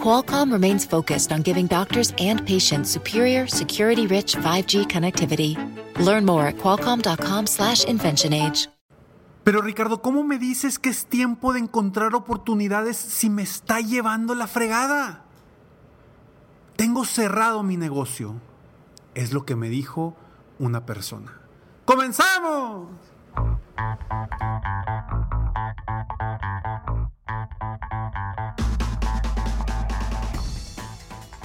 Qualcomm remains focused on giving doctors and patients superior, security-rich 5G connectivity. Learn more at qualcomm.com/inventionage. Pero Ricardo, ¿cómo me dices que es tiempo de encontrar oportunidades si me está llevando la fregada? Tengo cerrado mi negocio. Es lo que me dijo una persona. ¡Comenzamos!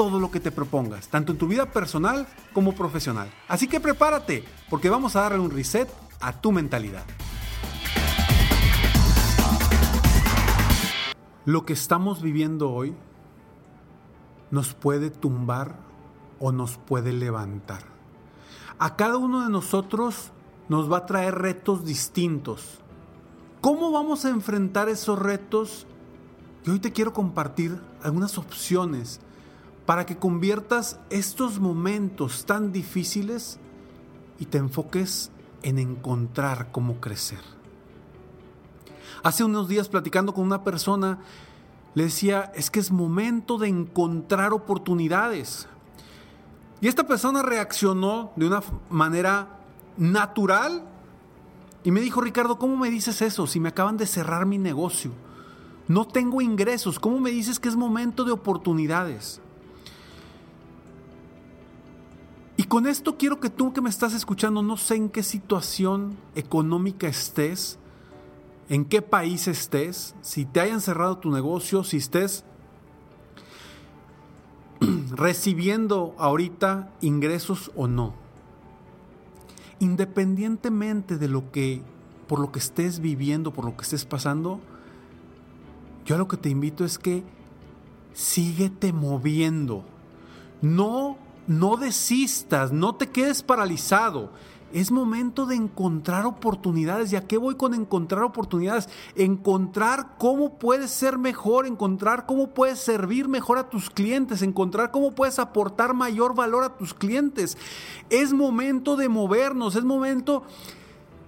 todo lo que te propongas, tanto en tu vida personal como profesional. Así que prepárate, porque vamos a darle un reset a tu mentalidad. Lo que estamos viviendo hoy nos puede tumbar o nos puede levantar. A cada uno de nosotros nos va a traer retos distintos. ¿Cómo vamos a enfrentar esos retos? Y hoy te quiero compartir algunas opciones para que conviertas estos momentos tan difíciles y te enfoques en encontrar cómo crecer. Hace unos días platicando con una persona, le decía, es que es momento de encontrar oportunidades. Y esta persona reaccionó de una manera natural y me dijo, Ricardo, ¿cómo me dices eso si me acaban de cerrar mi negocio? No tengo ingresos, ¿cómo me dices que es momento de oportunidades? Con esto quiero que tú que me estás escuchando, no sé en qué situación económica estés, en qué país estés, si te hayan cerrado tu negocio, si estés recibiendo ahorita ingresos o no. Independientemente de lo que por lo que estés viviendo, por lo que estés pasando, yo lo que te invito es que síguete moviendo. No no desistas, no te quedes paralizado. Es momento de encontrar oportunidades. ¿Y a qué voy con encontrar oportunidades? Encontrar cómo puedes ser mejor, encontrar cómo puedes servir mejor a tus clientes, encontrar cómo puedes aportar mayor valor a tus clientes. Es momento de movernos, es momento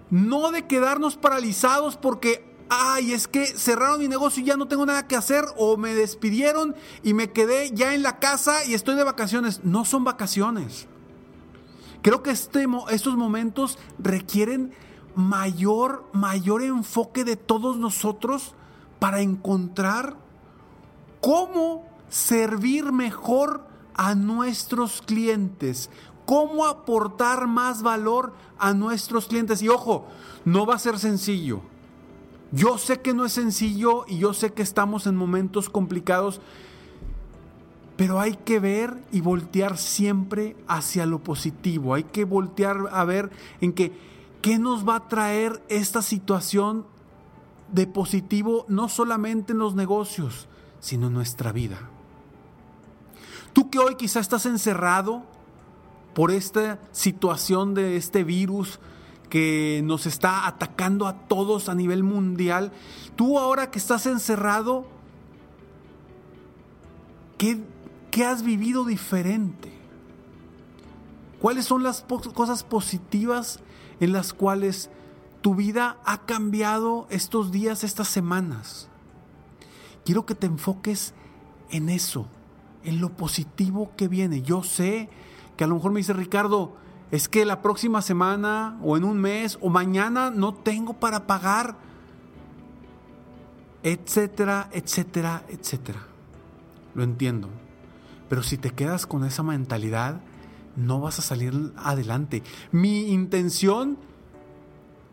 no de quedarnos paralizados porque ay, es que cerraron mi negocio y ya no tengo nada que hacer, o me despidieron y me quedé ya en la casa y estoy de vacaciones. No son vacaciones. Creo que este, estos momentos requieren mayor, mayor enfoque de todos nosotros para encontrar cómo servir mejor a nuestros clientes, cómo aportar más valor a nuestros clientes. Y ojo, no va a ser sencillo. Yo sé que no es sencillo y yo sé que estamos en momentos complicados, pero hay que ver y voltear siempre hacia lo positivo. Hay que voltear a ver en qué nos va a traer esta situación de positivo no solamente en los negocios, sino en nuestra vida. Tú que hoy quizá estás encerrado por esta situación de este virus, que nos está atacando a todos a nivel mundial. Tú ahora que estás encerrado, ¿qué, has vivido diferente? ¿Cuáles son las cosas positivas en las cuales tu vida ha cambiado estos días, estas semanas? Quiero que te enfoques en eso, en lo positivo que viene. Yo sé que a lo mejor me dice Ricardo, es que la próxima semana o en un mes o mañana no tengo para pagar, etcétera, etcétera, etcétera. Lo entiendo. Pero si te quedas con esa mentalidad, no vas a salir adelante. Mi intención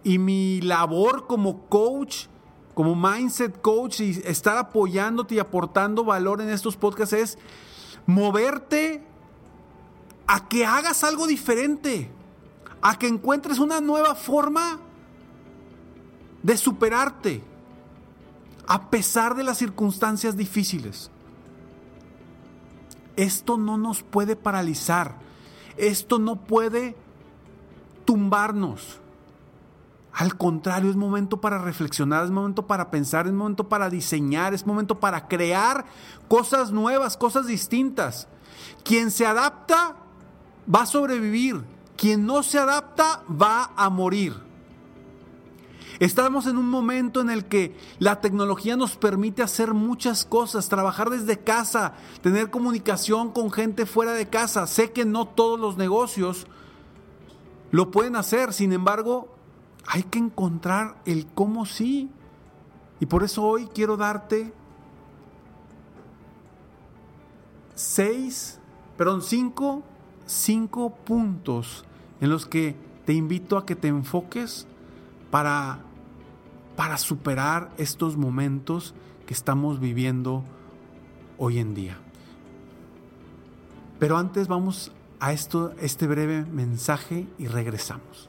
y mi labor como coach, como mindset coach y estar apoyándote y aportando valor en estos podcasts es moverte a que hagas algo diferente, a que encuentres una nueva forma de superarte a pesar de las circunstancias difíciles. Esto no nos puede paralizar, esto no puede tumbarnos. Al contrario, es momento para reflexionar, es momento para pensar, es momento para diseñar, es momento para crear cosas nuevas, cosas distintas. Quien se adapta va a sobrevivir, quien no se adapta va a morir. Estamos en un momento en el que la tecnología nos permite hacer muchas cosas, trabajar desde casa, tener comunicación con gente fuera de casa. Sé que no todos los negocios lo pueden hacer, sin embargo, hay que encontrar el cómo sí. Y por eso hoy quiero darte seis, perdón, cinco, cinco puntos en los que te invito a que te enfoques para para superar estos momentos que estamos viviendo hoy en día. Pero antes vamos a esto, este breve mensaje y regresamos.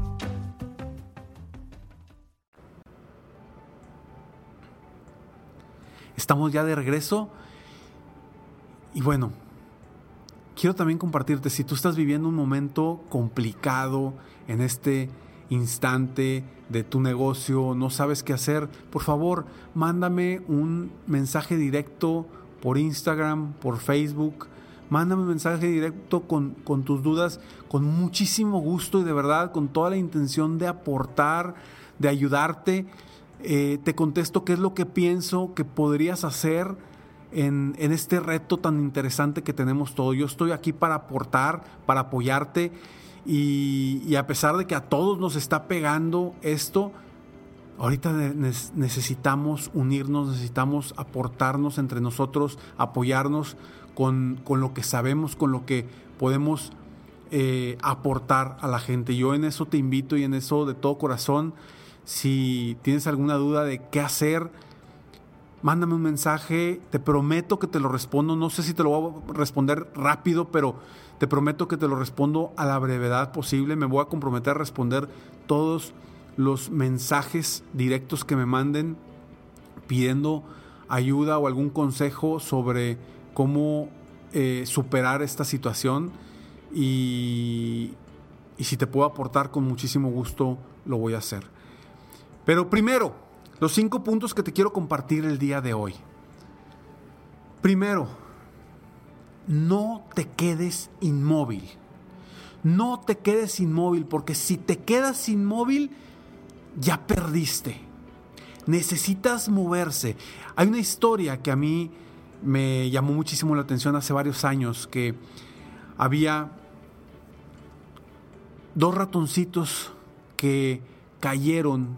Estamos ya de regreso. Y bueno, quiero también compartirte, si tú estás viviendo un momento complicado en este instante de tu negocio, no sabes qué hacer, por favor, mándame un mensaje directo por Instagram, por Facebook. Mándame un mensaje directo con, con tus dudas, con muchísimo gusto y de verdad, con toda la intención de aportar, de ayudarte. Eh, te contesto qué es lo que pienso que podrías hacer en, en, este reto tan interesante que tenemos todos. Yo estoy aquí para aportar, para apoyarte y, a pesar de que a todos nos está pegando esto, ahorita necesitamos unirnos, necesitamos aportarnos entre nosotros, apoyarnos con, lo que sabemos, con lo que podemos eh, aportar a la gente. Yo en eso te invito y en eso de todo corazón, si tienes alguna duda de qué hacer, mándame un mensaje, te prometo que te lo respondo, no sé si te lo voy a responder rápido, pero te prometo que te lo respondo a la brevedad posible. Me voy a comprometer a responder todos los mensajes directos que me manden pidiendo ayuda o algún consejo sobre cómo eh, superar esta situación. Y, y si te puedo aportar con muchísimo gusto, lo voy a hacer. Pero primero, los cinco puntos que te quiero compartir el día de hoy. Primero, no te quedes inmóvil. No te quedes inmóvil, porque si te quedas inmóvil, ya perdiste. Necesitas moverse. Hay una historia que a mí me llamó muchísimo la atención hace varios años, que había dos ratoncitos que cayeron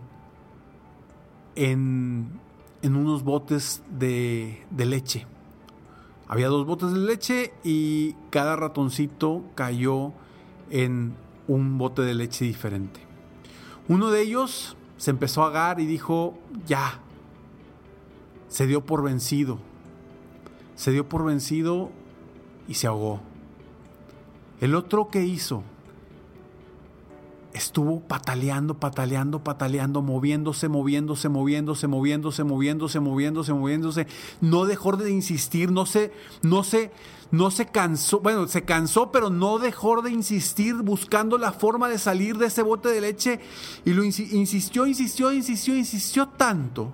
en, unos botes de leche. Había dos botes de leche y cada ratoncito cayó en un bote de leche diferente. Uno de ellos se empezó a agar y dijo, ya, se dio por vencido. Se dio por vencido y se ahogó. El otro que hizo, estuvo pataleando, pataleando, pataleando, moviéndose, moviéndose, moviéndose, moviéndose, moviéndose, moviéndose, moviéndose. No dejó de insistir, no se, no se, no se cansó, bueno, se cansó, pero no dejó de insistir buscando la forma de salir de ese bote de leche y lo insistió, insistió, insistió, insistió tanto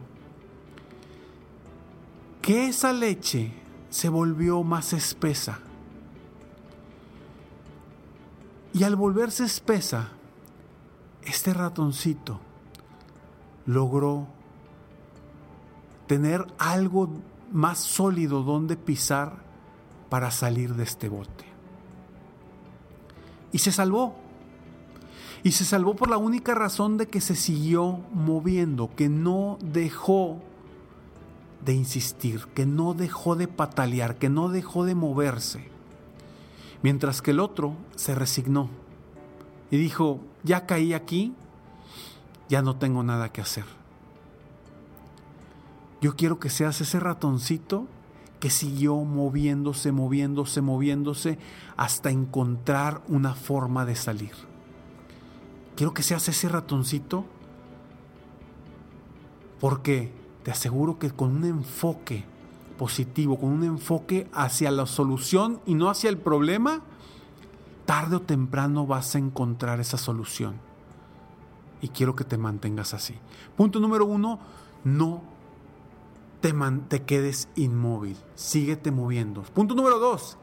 que esa leche se volvió más espesa. Y al volverse espesa, este ratoncito logró tener algo más sólido donde pisar para salir de este bote. Y se salvó. Y se salvó por la única razón de que se siguió moviendo, que no dejó de insistir, que no dejó de patalear, que no dejó de moverse. Mientras que el otro se resignó y dijo, ya caí aquí, ya no tengo nada que hacer. Yo quiero que seas ese ratoncito que siguió moviéndose, moviéndose, moviéndose hasta encontrar una forma de salir. Quiero que seas ese ratoncito porque te aseguro que con un enfoque positivo, con un enfoque hacia la solución y no hacia el problema, tarde o temprano vas a encontrar esa solución. Y quiero que te mantengas así. Punto número uno, no te, te quedes inmóvil, síguete moviendo. Punto número dos,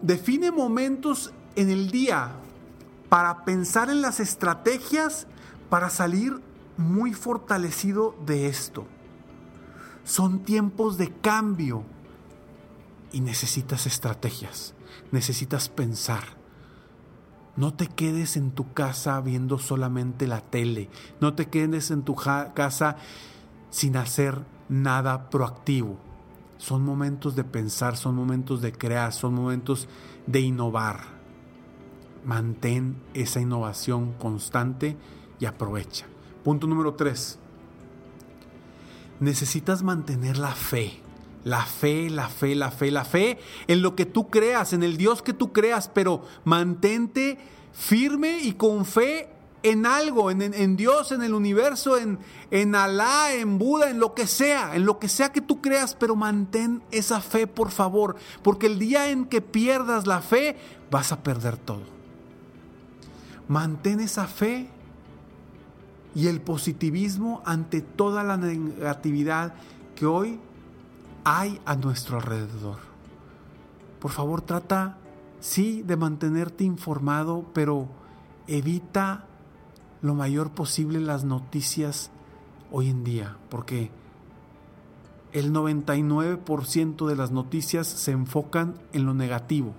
define momentos en el día para pensar en las estrategias para salir muy fortalecido de esto. Son tiempos de cambio y necesitas estrategias necesitas pensar. No te quedes en tu casa viendo solamente la tele. No te quedes en tu casa sin hacer nada proactivo. Son momentos de pensar, son momentos de crear, son momentos de innovar. Mantén esa innovación constante y aprovecha. Punto número tres. Necesitas mantener la fe. La fe, la fe, la fe, la fe en lo que tú creas, en el Dios que tú creas, pero mantente firme y con fe en algo, en, Dios, en el universo, en, en Alá, en Buda, en lo que sea, en lo que sea que tú creas, pero mantén esa fe, por favor, porque el día en que pierdas la fe, vas a perder todo. Mantén esa fe y el positivismo ante toda la negatividad que hoy hay a nuestro alrededor. Por favor, trata, sí, de mantenerte informado, pero evita lo mayor posible las noticias hoy en día, porque el 99% de las noticias se enfocan en lo negativo.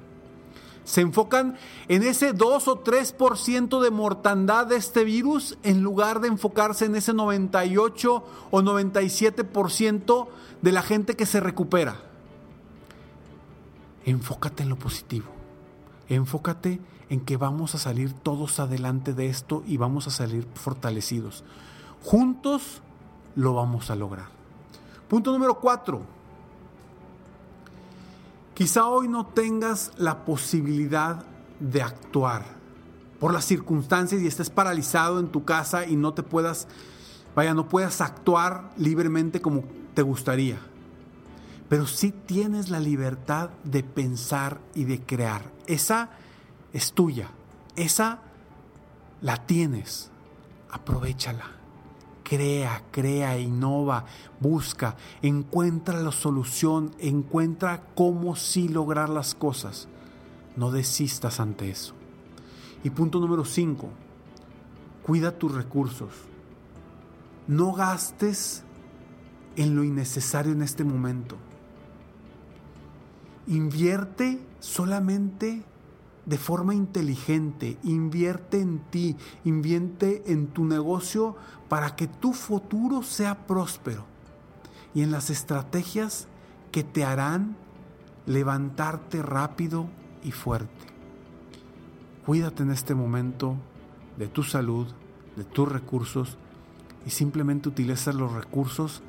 Se enfocan en ese 2 o 3% de mortandad de este virus en lugar de enfocarse en ese 98 o 97% de la gente que se recupera. Enfócate en lo positivo. Enfócate en que vamos a salir todos adelante de esto y vamos a salir fortalecidos. Juntos lo vamos a lograr. Punto número cuatro. Quizá hoy no tengas la posibilidad de actuar por las circunstancias y estés paralizado en tu casa y no te puedas, vaya, no puedas actuar libremente como te gustaría. Pero sí tienes la libertad de pensar y de crear. Esa es tuya. Esa la tienes. Aprovechala. Crea, crea, innova, busca, encuentra la solución, encuentra cómo sí lograr las cosas. No desistas ante eso. Y punto número 5. Cuida tus recursos. No gastes en lo innecesario en este momento. Invierte solamente de forma inteligente, invierte en ti, invierte en tu negocio para que tu futuro sea próspero y en las estrategias que te harán levantarte rápido y fuerte. Cuídate en este momento de tu salud, de tus recursos y simplemente utiliza los recursos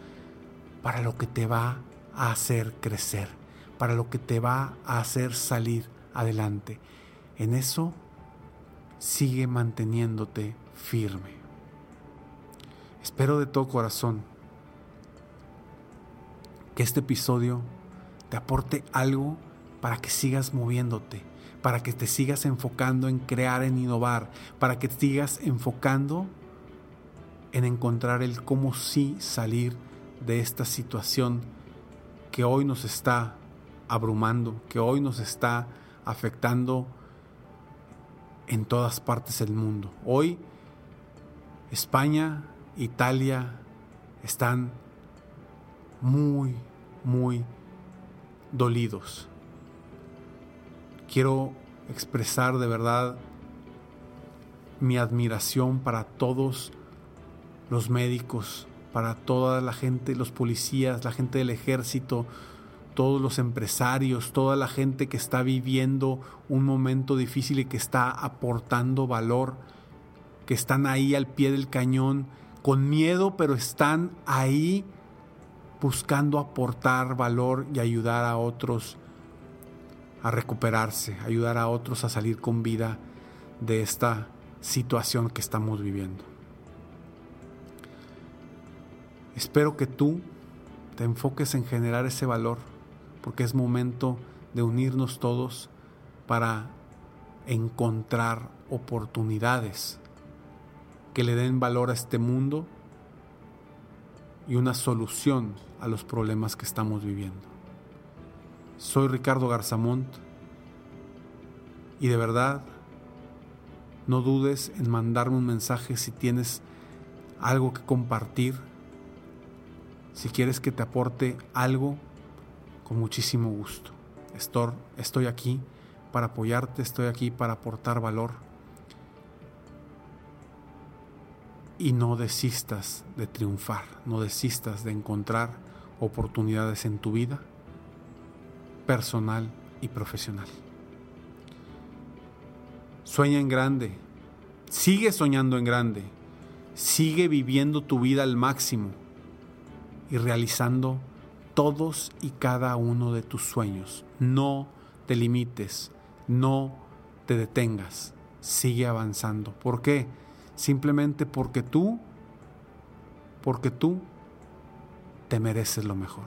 para lo que te va a hacer crecer, para lo que te va a hacer salir adelante. En eso sigue manteniéndote firme. Espero de todo corazón que este episodio te aporte algo para que sigas moviéndote, para que te sigas enfocando en crear, en innovar, para que te sigas enfocando en encontrar el cómo sí salir de esta situación que hoy nos está abrumando, que hoy nos está afectando en todas partes del mundo. Hoy España, Italia están muy, muy dolidos. Quiero expresar de verdad mi admiración para todos los médicos, para toda la gente, los policías, la gente del ejército, todos los empresarios, toda la gente que está viviendo un momento difícil y que está aportando valor, que están ahí al pie del cañón, con miedo, pero están ahí buscando aportar valor y ayudar a otros a recuperarse, ayudar a otros a salir con vida de esta situación que estamos viviendo. Espero que tú te enfoques en generar ese valor, porque es momento de unirnos todos para encontrar oportunidades que le den valor a este mundo y una solución a los problemas que estamos viviendo. Soy Ricardo Garzamont y de verdad no dudes en mandarme un mensaje si tienes algo que compartir, si quieres que te aporte algo, con muchísimo gusto. Estoy aquí para apoyarte, estoy aquí para aportar valor. Y no desistas de triunfar, no desistas de encontrar oportunidades en tu vida personal y profesional. Sueña en grande, sigue soñando en grande, sigue viviendo tu vida al máximo y realizando todos y cada uno de tus sueños. No te limites, no te detengas, sigue avanzando. ¿Por qué? Simplemente porque tú, porque tú te mereces lo mejor.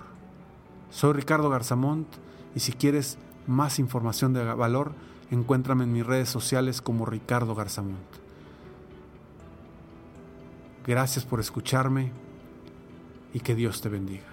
Soy Ricardo Garzamont y si quieres más información de valor, encuéntrame en mis redes sociales como Ricardo Garzamont. Gracias por escucharme y que Dios te bendiga.